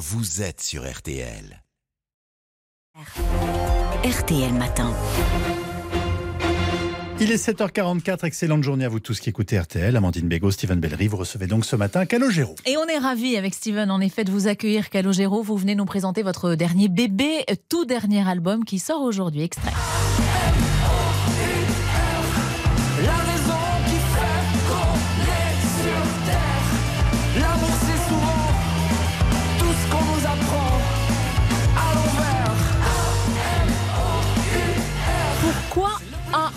vous êtes sur RTL. RTL Matin. Il est 7h44, excellente journée à vous tous qui écoutez RTL. Amandine Bégaud, Steven Bellery, vous recevez donc ce matin Calogero. Et on est ravis avec Steven, en effet, de vous accueillir, Calogero. Vous venez nous présenter votre dernier bébé, tout dernier album qui sort aujourd'hui. Extrait.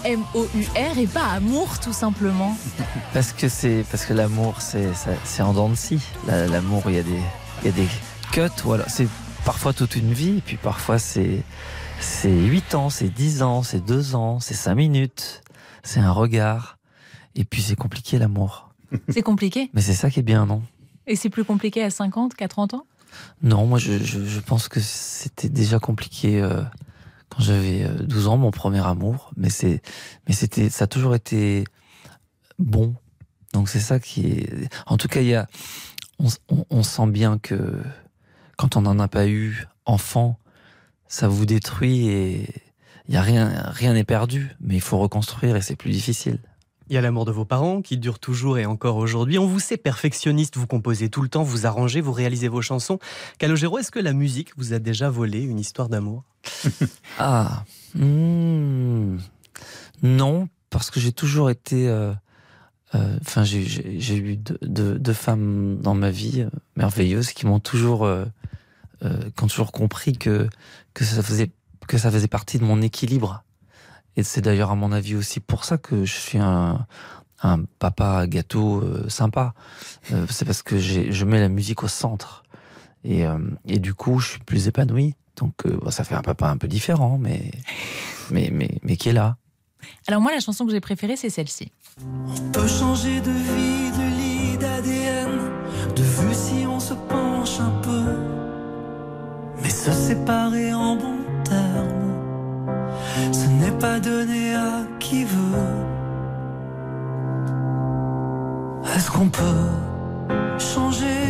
A-M-O-U-R et pas amour, tout simplement Parce que c'est parce que l'amour c'est c'est en dents de scie. La- L'amour il y a des il y a des cuts alors c'est parfois toute une vie puis parfois c'est c'est 8 ans, c'est 10 ans, c'est 2 ans, c'est 5 minutes, c'est un regard et puis c'est compliqué l'amour. C'est compliqué. Mais c'est ça qui est bien non? Et c'est plus compliqué à 50 qu'à 30 ans? Non, moi je, je, je pense que c'était déjà compliqué euh, quand j'avais euh, 12 ans, mon premier amour. Mais c'est, mais c'était, ça a toujours été bon. Donc c'est ça qui est. En tout cas, il y a, on, on- on sent bien que quand on n'en a pas eu enfant, ça vous détruit et il y a rien, rien n'est perdu. Mais il faut reconstruire et c'est plus difficile. Il y a l'amour de vos parents qui dure toujours et encore aujourd'hui. On vous sait perfectionniste, vous composez tout le temps, vous arrangez, vous réalisez vos chansons. Calogero, est-ce que la musique vous a déjà volé une histoire d'amour? Ah, hmm, non, parce que j'ai toujours été. euh, euh, Enfin, j'ai- eu deux, femmes dans ma vie euh, merveilleuses qui m'ont toujours, qui ont toujours compris que que ça faisait que ça faisait partie de mon équilibre. Et c'est d'ailleurs à mon avis aussi pour ça que je suis un un papa gâteau sympa. C'est parce que je mets la musique au centre. Et, et du coup, je suis plus épanoui. Donc, euh, bon, ça fait un papa un peu différent, mais, mais, mais, mais qui est là. Alors moi, la chanson que j'ai préférée, c'est celle-ci. On peut changer de vie, de lit, d'ADN, de vue si on se penche un peu. Mais se séparer en bon terme, ce n'est pas donné à qui veut. Est-ce qu'on peut changer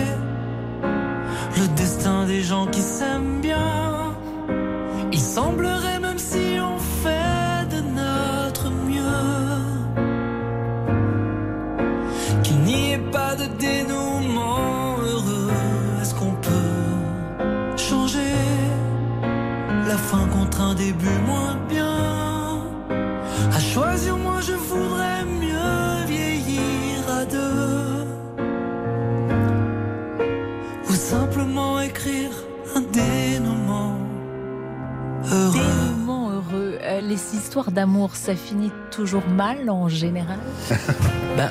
le destin des gens qui s'aiment bien? La fin contre un début moins bien À choisir, moi je voudrais mieux vieillir à deux. Ou simplement écrire un dénouement heureux. Dénouement heureux. Euh, les histoires d'amour, ça finit toujours mal en général? Ben,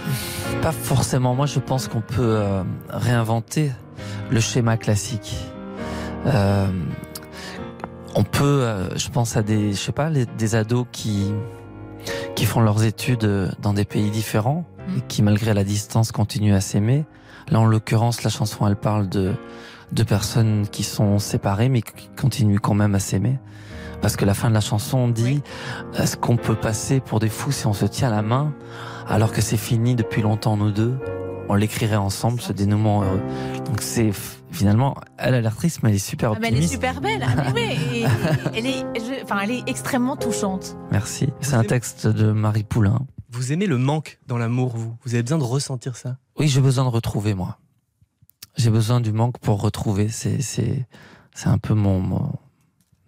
pas forcément. Moi, je pense qu'on peut euh, réinventer le schéma classique. Euh, on peut, euh, je pense à des, je sais pas, les- des ados qui qui font leurs études euh, dans des pays différents et qui, malgré la distance, continuent à s'aimer. Là, en l'occurrence, la chanson, elle parle de de personnes qui sont séparées mais qui continuent quand même à s'aimer. Parce que la fin de la chanson dit est-ce qu'on peut passer pour des fous si on se tient la main alors que c'est fini depuis longtemps nous deux? On l'écrirait ensemble, ce dénouement heureux. Donc c'est finalement, elle a l'air triste, mais elle est super Ah, mais Elle est optimiste. super belle. Ah, mais oui, elle, est, je- enfin, elle est extrêmement touchante. Merci. C'est un texte de Marie Poulain. Vous aimez le manque dans l'amour, vous? Vous avez besoin de ressentir ça? Oui, j'ai besoin de retrouver moi. J'ai besoin du manque pour retrouver. C'est c'est c'est un peu mon mon,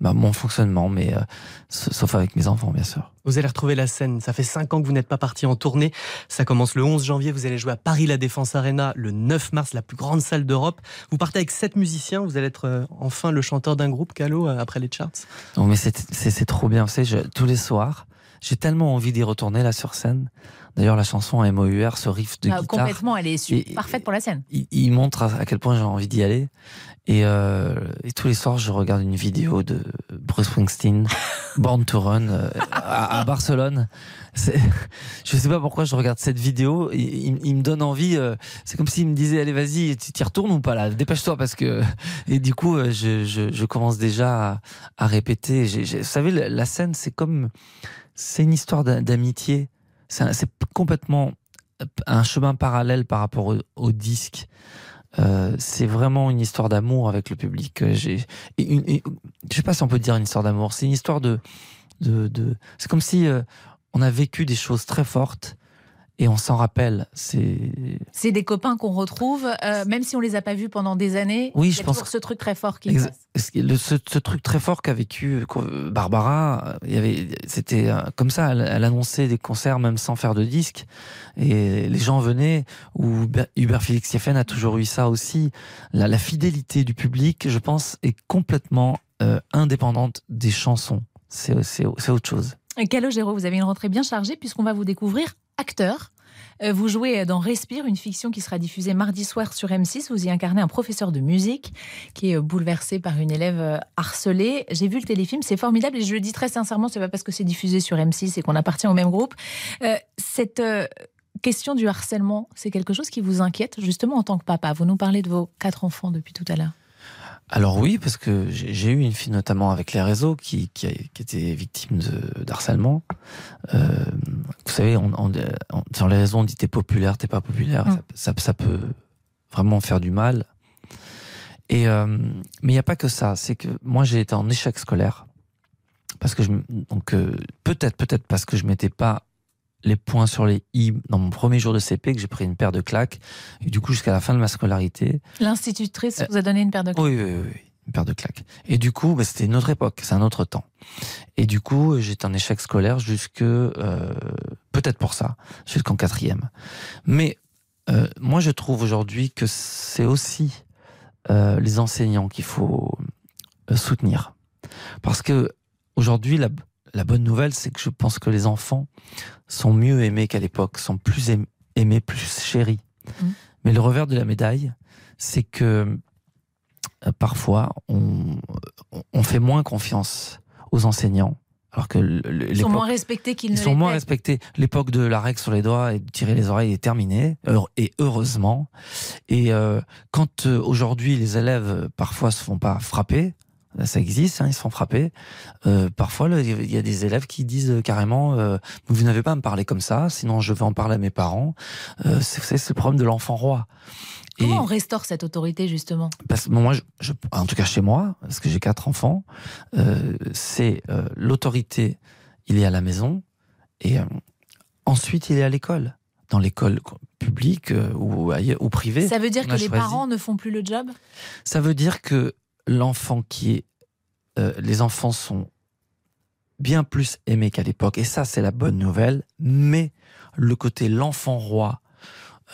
bah, mon fonctionnement, mais euh, sa- sauf avec mes enfants, bien sûr. Vous allez retrouver la scène. Ça fait 5 ans que vous n'êtes pas parti en tournée. Ça commence le 11 janvier. Vous allez jouer à Paris La Défense Arena le 9 mars, la plus grande salle d'Europe. Vous partez avec 7 musiciens. Vous allez être euh, enfin le chanteur d'un groupe, Calo, euh, après les charts. Non, mais c'est c'est c'est trop bien. Vous savez, je- tous les soirs, j'ai tellement envie d'y retourner là sur scène. D'ailleurs, la chanson MOUR, ce riff de Ah, guitare. complètement, elle est Et- parfaite pour la scène. il, il montre à, quel point j'ai envie d'y aller. Et, euh, et tous les soirs, je regarde une vidéo de Bruce Springsteen, Born to Run, euh, à, à Barcelone. Je sais pas pourquoi je regarde cette vidéo. Il, me donne envie. euh, c'est comme s'il me disait allez vas-y, tu t'y retournes ou pas là? Dépêche-toi parce que. Et du coup, euh, je, je, je commence déjà à, à répéter. Vous savez, la scène, c'est comme c'est une histoire d'a- d'amitié. C'est complètement un chemin parallèle par rapport au, disque. Euh, c'est vraiment une histoire d'amour avec le public. J'ai, je sais pas si on peut dire une histoire d'amour. C'est une histoire de c'est comme si euh, on a vécu des choses très fortes et on s'en rappelle. C'est, des copains qu'on retrouve, euh, même si on les a pas vus pendant des années. Oui, je pense ce truc très fort qui Exa- passe. ce, le- ce- ce truc très fort qu'a vécu euh, Barbara, euh, il y avait, c'était euh, comme ça. Elle, elle annonçait des concerts même sans faire de disque, et les gens venaient. Ou Hubert- Félix Sieffen a toujours eu ça aussi. La, la fidélité du public, je pense, est complètement euh, indépendante des chansons. C'est, autre chose. Calogero, vous avez une rentrée bien chargée puisqu'on va vous découvrir acteur. Euh, Vous jouez dans Respire, une fiction qui sera diffusée mardi soir sur M6. Vous y incarnez un professeur de musique qui est bouleversé par une élève euh, harcelée. J'ai vu le téléfilm, c'est formidable et je le dis très sincèrement, c'est pas parce que c'est diffusé sur M6 et qu'on appartient au même groupe. Euh, cette question du harcèlement, c'est quelque chose qui vous inquiète justement en tant que papa? Vous nous parlez de vos quatre enfants depuis tout à l'heure. Alors oui, parce que j'ai eu une fille notamment avec les réseaux qui, qui, a- qui était victime de d'harcèlement. Euh, vous savez, on, on- on- sur les réseaux, on dit t'es populaire, t'es pas populaire. Mm. Ça, ça, ça peut vraiment faire du mal. Et euh, mais il n'y a pas que ça. C'est que moi j'ai été en échec scolaire parce que je donc euh, peut-être peut-être parce que je mettais pas les points sur les i dans mon premier jour de CP que j'ai pris une paire de claques et du coup jusqu'à la fin de ma scolarité L'institutrice Euh, vous a donné une paire de oui, oui, oui, oui, une paire de claques. Et du coup, bah, c'était une autre époque, c'est un autre temps. Et du coup, j'étais en échec scolaire jusque euh, peut-être pour ça, jusqu'en quatrième. Mais euh, moi, je trouve aujourd'hui que c'est aussi euh, les enseignants qu'il faut euh, soutenir, parce que aujourd'hui, la, la bonne nouvelle, c'est que je pense que les enfants sont mieux aimés qu'à l'époque, sont plus aim- aimés, plus chéris. Mhm. Mais le revers de la médaille, c'est que euh, parfois on, on fait moins confiance aux enseignants, alors que Ils sont moins respectés qu'ils ils ne sont moins respectés. L'époque de la règle sur les doigts et de tirer les oreilles est terminée, et heureusement. Et euh, quand euh, aujourd'hui les élèves parfois se font pas frapper, ça existe, hein, ils se font frapper. Euh, parfois, il y a des élèves qui disent carrément euh, "Vous n'avez pas à me parler comme ça, sinon je vais en parler à mes parents." Euh, c'est le problème de l'enfant roi. Et- Comment on restaure cette autorité justement? Parce que moi, je, je- en tout cas chez moi, parce que j'ai quatre enfants, c'est l'autorité, il est à la maison, et ensuite il est à l'école, dans l'école publique ou, ailleurs- ou privée. Ça veut dire que les parents ne font plus le job? Ça veut dire que l'enfant qui est, euh, les enfants sont bien plus aimés qu'à l'époque, et ça c'est la bonne nouvelle. Mais le côté l'enfant roi,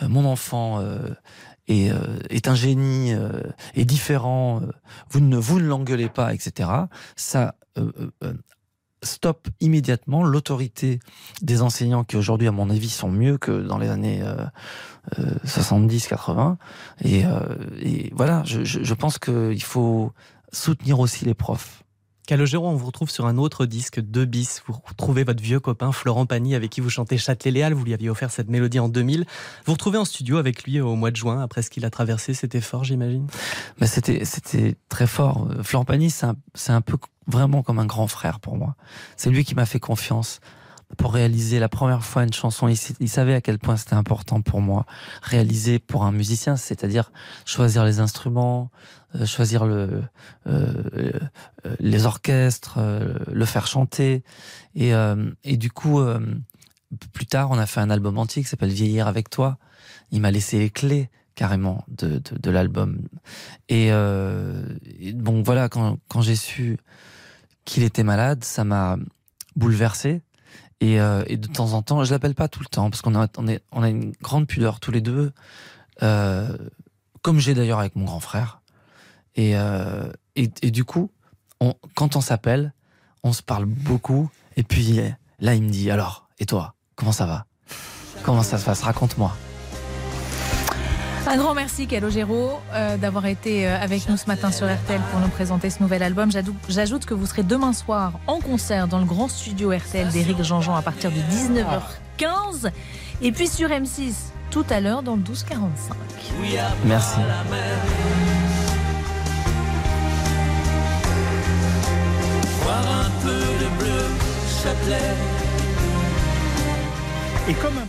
euh, mon enfant euh, est, est un génie, est différent, vous ne vous ne l'engueulez pas, etc. Ça stoppe immédiatement l'autorité des enseignants qui aujourd'hui, à mon avis, sont mieux que dans les années euh, 70-80. Et, euh, et voilà, je pense qu'il faut soutenir aussi les profs. Calogero, on vous retrouve sur un autre disque, 2 bis. Vous retrouvez votre vieux copain Florent Pagny avec qui vous chantez Châtelet-Léal. Vous lui aviez offert cette mélodie en 2000. Vous retrouvez en studio avec lui au mois de juin, après ce qu'il a traversé. C'était fort, j'imagine? Mais c'était très fort. Euh, Florent Pagny, c'est un, c'est un peu vraiment comme un grand frère pour moi. C'est lui qui m'a fait confiance pour réaliser la première fois une chanson. Il, savait à quel point c'était important pour moi réaliser pour un musicien, c'est-à-dire choisir les instruments, euh, choisir le, euh, euh, les orchestres, euh, le faire chanter. Et, euh, et du coup, euh, plus tard, on a fait un album entier qui s'appelle Vieillir avec toi. Il m'a laissé les clés carrément de, de, de l'album. Et, et bon, voilà, quand, quand j'ai su qu'il était malade, ça m'a bouleversé. Et, euh, et de temps en temps, je l'appelle pas tout le temps parce qu'on a, on, a une grande pudeur tous les deux, euh, comme j'ai d'ailleurs avec mon grand frère. Et, euh, et, du coup, quand on s'appelle, on se parle beaucoup. Et puis là, il me dit alors, et toi, comment ça va? Comment ça se passe? Raconte-moi. Un grand merci Calogero euh, d'avoir été euh, avec nous ce matin sur RTL pour nous présenter ce nouvel album. J'ajoute que vous serez demain soir en concert dans le grand studio RTL d'Éric Jean-Jean à partir de 19h15 et puis sur M6 tout à l'heure dans le 1245. Merci. Voir un peu de bleu, Châtelet. Et comme un